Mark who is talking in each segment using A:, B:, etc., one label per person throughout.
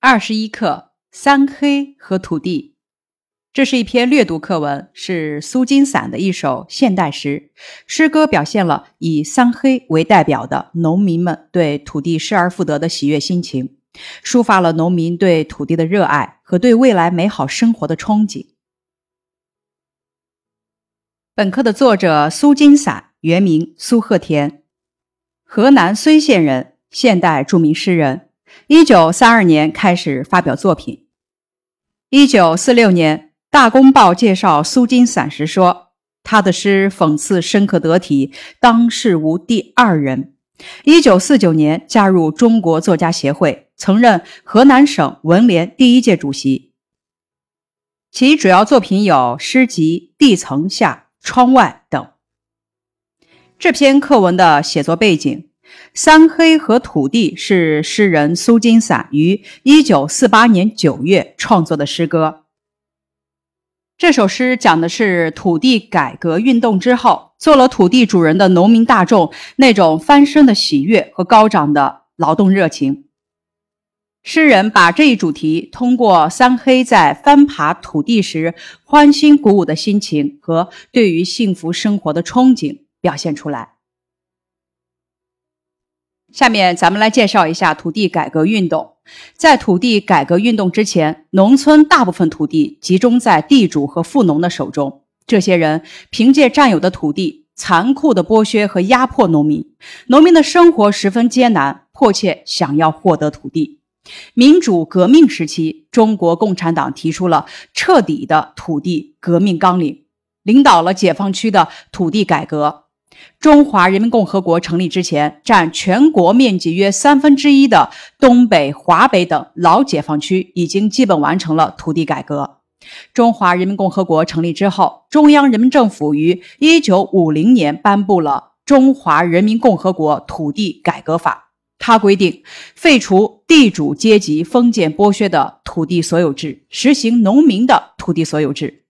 A: 二十一课：三黑和土地。这是一篇略读课文，是苏金散的一首现代诗。诗歌表现了以三黑为代表的农民们对土地失而复得的喜悦心情，抒发了农民对土地的热爱和对未来美好生活的憧憬。本课的作者苏金散，原名苏鹤田，河南睢县人，现代著名诗人。一九三二年开始发表作品。一九四六年，《大公报》介绍苏金散时说：“他的诗讽刺深刻得体，当世无第二人。”一九四九年，加入中国作家协会，曾任河南省文联第一届主席。其主要作品有诗集《地层下》《窗外》等。这篇课文的写作背景。三黑和土地是诗人苏金散于一九四八年九月创作的诗歌。这首诗讲的是土地改革运动之后，做了土地主人的农民大众那种翻身的喜悦和高涨的劳动热情。诗人把这一主题通过三黑在翻爬土地时欢欣鼓舞的心情和对于幸福生活的憧憬表现出来。下面咱们来介绍一下土地改革运动。在土地改革运动之前，农村大部分土地集中在地主和富农的手中。这些人凭借占有的土地，残酷地剥削和压迫农民。农民的生活十分艰难，迫切想要获得土地。民主革命时期，中国共产党提出了彻底的土地革命纲领，领导了解放区的土地改革。中华人民共和国成立之前，占全国面积约三分之一的东北、华北等老解放区已经基本完成了土地改革。中华人民共和国成立之后，中央人民政府于一九五零年颁布了《中华人民共和国土地改革法》，它规定废除地主阶级封建剥削的土地所有制，实行农民的土地所有制。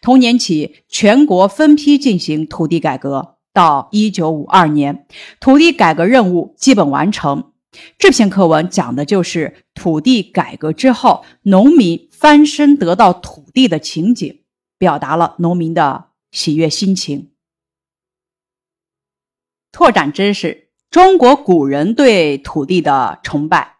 A: 同年起，全国分批进行土地改革。到一九五二年，土地改革任务基本完成。这篇课文讲的就是土地改革之后，农民翻身得到土地的情景，表达了农民的喜悦心情。拓展知识：中国古人对土地的崇拜。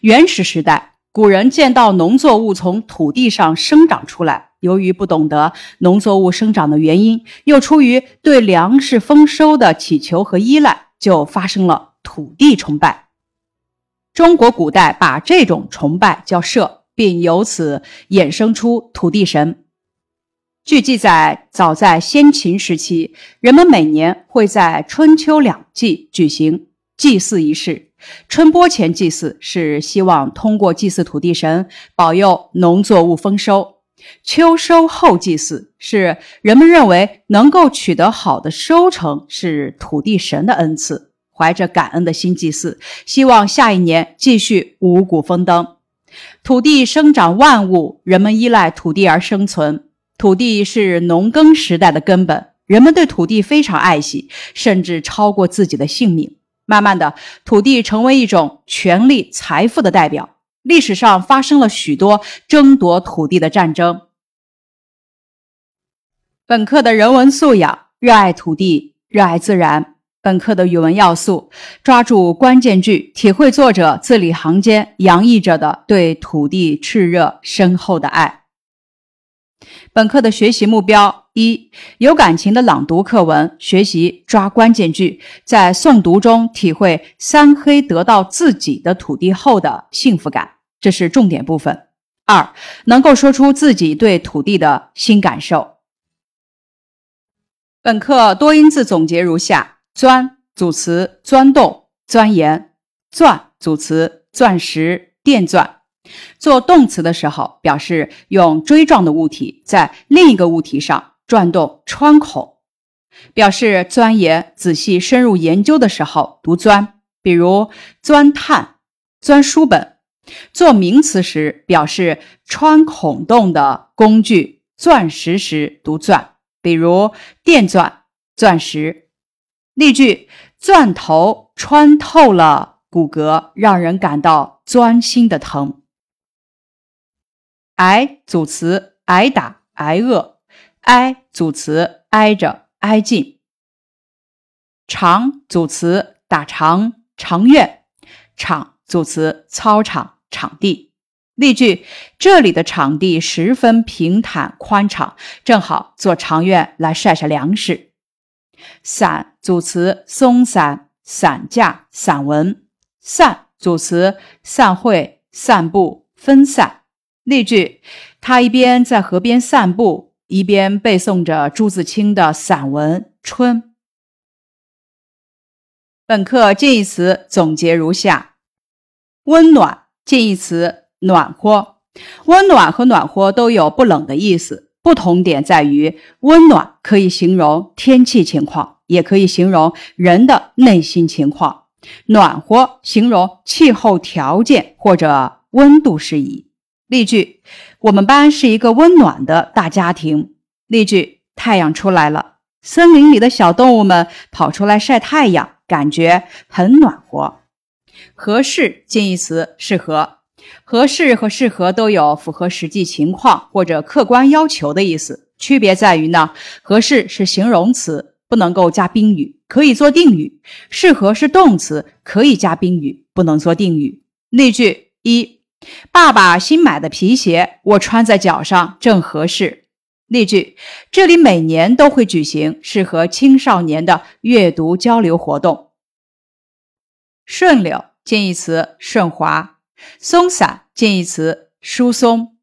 A: 原始时代，古人见到农作物从土地上生长出来。由于不懂得农作物生长的原因，又出于对粮食丰收的祈求和依赖，就发生了土地崇拜。中国古代把这种崇拜叫社，并由此衍生出土地神。据记载，早在先秦时期，人们每年会在春秋两季举行祭祀仪式。春播前祭祀是希望通过祭祀土地神，保佑农作物丰收。秋收后祭祀是人们认为能够取得好的收成是土地神的恩赐，怀着感恩的心祭祀，希望下一年继续五谷丰登。土地生长万物，人们依赖土地而生存。土地是农耕时代的根本，人们对土地非常爱惜，甚至超过自己的性命。慢慢的，土地成为一种权力、财富的代表。历史上发生了许多争夺土地的战争。本课的人文素养：热爱土地，热爱自然。本课的语文要素：抓住关键句，体会作者字里行间洋溢着的对土地炽热深厚的爱。本课的学习目标：一、有感情的朗读课文，学习抓关键句，在诵读中体会三黑得到自己的土地后的幸福感，这是重点部分。二、能够说出自己对土地的新感受。本课多音字总结如下：钻组词钻洞、钻研；钻组词钻石、电钻。做动词的时候，表示用锥状的物体在另一个物体上转动穿孔，表示钻研、仔细、深入研究的时候读钻，比如钻探、钻书本。做名词时，表示穿孔洞的工具钻石时读钻，比如电钻、钻石。例句：钻头穿透了骨骼，让人感到钻心的疼。挨组词挨打、挨饿，挨组词挨着、挨近。场组词打长、长院，场组词操场、场地。例句：这里的场地十分平坦宽敞，正好做长院来晒晒粮食。散组词松散、散架、散文。散组词散会、散步、分散。例句：他一边在河边散步，一边背诵着朱自清的散文《春》。本课近义词总结如下：温暖近义词暖和，温暖和暖和都有不冷的意思，不同点在于温暖可以形容天气情况，也可以形容人的内心情况。暖和形容气候条件或者温度适宜。例句：我们班是一个温暖的大家庭。例句：太阳出来了，森林里的小动物们跑出来晒太阳，感觉很暖和。合适近义词适合，合适和适合都有符合实际情况或者客观要求的意思。区别在于呢，合适是形容词，不能够加宾语。可以做定语，适合是动词，可以加宾语，不能做定语。例句一：爸爸新买的皮鞋，我穿在脚上正合适。例句：这里每年都会举行适合青少年的阅读交流活动。顺溜近义词顺滑，松散近义词疏松，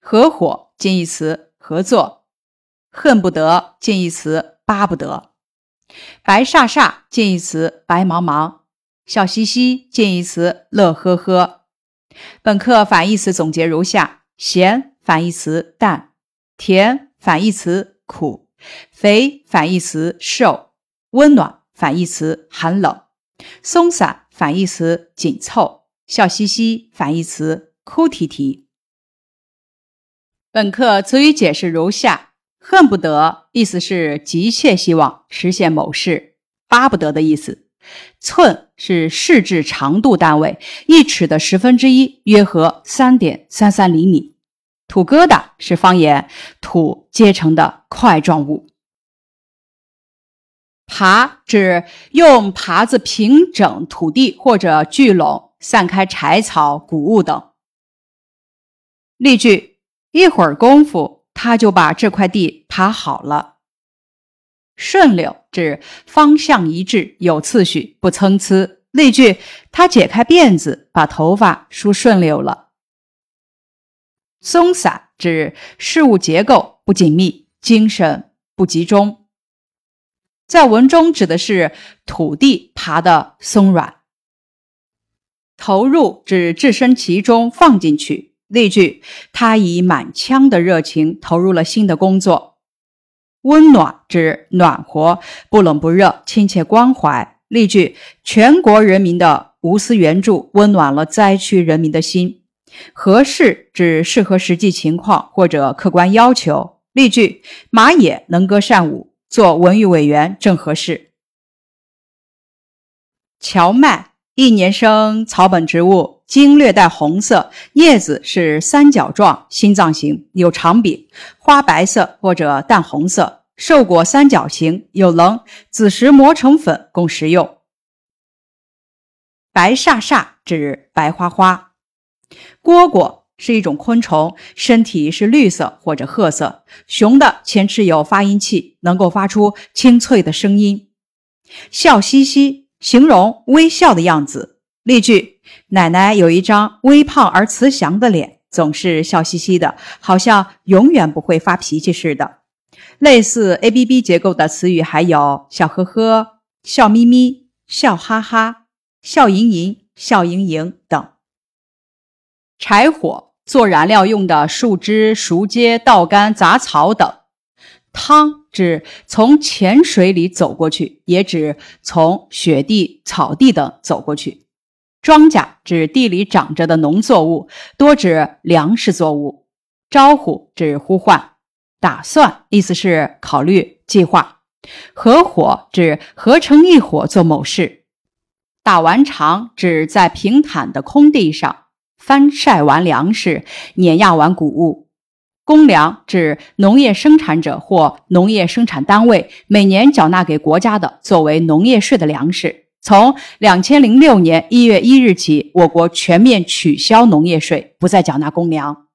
A: 合伙近义词合作，恨不得近义词巴不得。白煞煞近义词白茫茫，笑嘻嘻近义词乐呵呵。本课反义词总结如下：咸反义词淡，甜反义词苦，肥反义词瘦，温暖反义词寒冷，松散反义词紧凑，笑嘻嘻反义词哭啼啼。本课词语解释如下。恨不得意思是急切希望实现某事，巴不得的意思。寸是试制长度单位，一尺的十分之一，约合三点三三厘米。土疙瘩是方言，土结成的块状物。耙指用耙子平整土地或者聚拢、散开柴草、谷物等。例句：一会儿功夫。他就把这块地耙好了。顺溜指方向一致、有次序、不参差。例句：他解开辫子，把头发梳顺溜了。松散指事物结构不紧密、精神不集中。在文中指的是土地耙的松软。投入指置身其中，放进去。例句：他以满腔的热情投入了新的工作。温暖指暖和，不冷不热，亲切关怀。例句：全国人民的无私援助温暖了灾区人民的心。合适指适合实际情况或者客观要求。例句：马也能歌善舞，做文娱委员正合适。荞麦，一年生草本植物。茎略带红色，叶子是三角状、心脏形，有长柄，花白色或者淡红色，瘦果三角形，有棱，子时磨成粉供食用。白煞煞指白花花。蝈蝈是一种昆虫，身体是绿色或者褐色，雄的前翅有发音器，能够发出清脆的声音。笑嘻嘻，形容微笑的样子。例句。奶奶有一张微胖而慈祥的脸，总是笑嘻嘻的，好像永远不会发脾气似的。类似 A B B 结构的词语还有笑呵呵、笑眯眯、笑哈哈、笑盈盈、笑盈盈等。柴火做燃料用的树枝、熟秸、稻干、杂草等。汤指从浅水里走过去，也指从雪地、草地等走过去。庄稼指地里长着的农作物，多指粮食作物。招呼指呼唤。打算意思是考虑、计划。合伙指合成一伙做某事。打完场指在平坦的空地上。翻晒完粮食、碾压完谷物。公粮指农业生产者或农业生产单位每年缴纳给国家的作为农业税的粮食。从两千零六年一月一日起，我国全面取消农业税，不再缴纳公粮。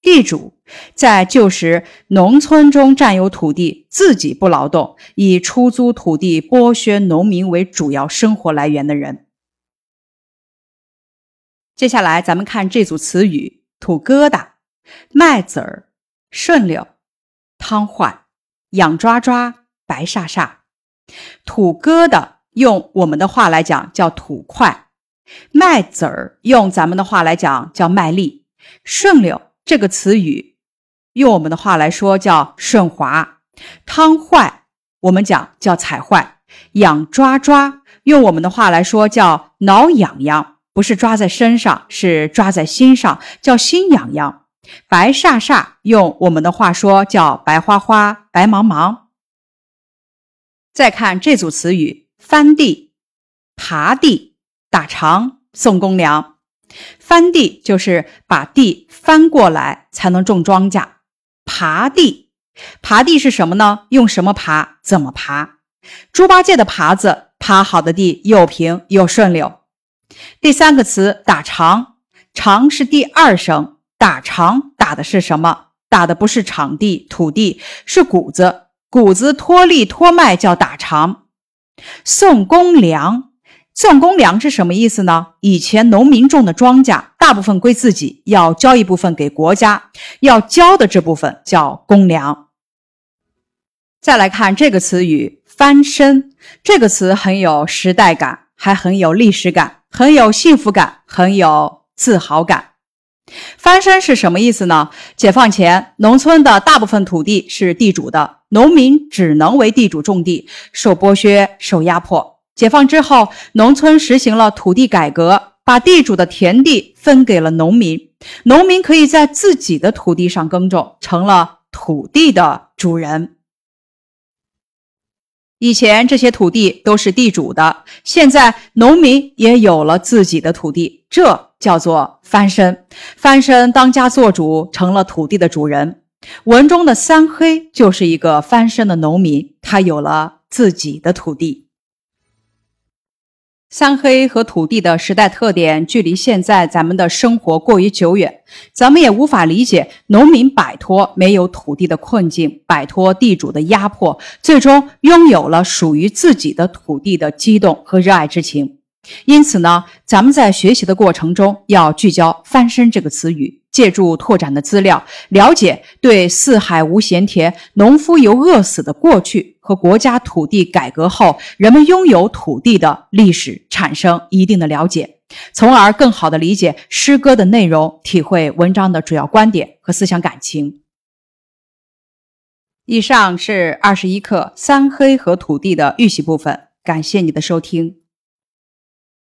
A: 地主在旧时农村中占有土地，自己不劳动，以出租土地剥削农民为主要生活来源的人。接下来，咱们看这组词语：土疙瘩。麦子儿、顺溜、汤坏、痒抓抓、白煞煞。土疙瘩用我们的话来讲叫土块，麦子儿用咱们的话来讲叫麦粒。顺溜这个词语用我们的话来说叫顺滑。汤坏我们讲叫踩坏。痒抓抓用我们的话来说叫挠痒痒，不是抓在身上，是抓在心上，叫心痒痒。白煞煞，用我们的话说叫白花花、白茫茫。再看这组词语：翻地、耙地、打场、送公粮。翻地就是把地翻过来才能种庄稼。耙地，耙地是什么呢？用什么耙？怎么耙？猪八戒的耙子耙好的地又平又顺溜。第三个词打场，场是第二声。打场打的是什么？打的不是场地、土地，是谷子。谷子脱粒脱麦叫打场。送公粮，送公粮是什么意思呢？以前农民种的庄稼大部分归自己，要交一部分给国家，要交的这部分叫公粮。再来看这个词语“翻身”，这个词很有时代感，还很有历史感，很有幸福感，很有自豪感。翻身是什么意思呢？解放前，农村的大部分土地是地主的，农民只能为地主种地，受剥削、受压迫。解放之后，农村实行了土地改革，把地主的田地分给了农民，农民可以在自己的土地上耕种，成了土地的主人。以前这些土地都是地主的，现在农民也有了自己的土地，这叫做翻身。翻身当家做主，成了土地的主人。文中的三黑就是一个翻身的农民，他有了自己的土地。三黑和土地的时代特点，距离现在咱们的生活过于久远，咱们也无法理解农民摆脱没有土地的困境，摆脱地主的压迫，最终拥有了属于自己的土地的激动和热爱之情。因此呢，咱们在学习的过程中要聚焦“翻身”这个词语，借助拓展的资料，了解对四海无闲田、农夫犹饿死的过去和国家土地改革后人们拥有土地的历史，产生一定的了解，从而更好的理解诗歌的内容，体会文章的主要观点和思想感情。以上是二十一课三黑和土地的预习部分，感谢你的收听。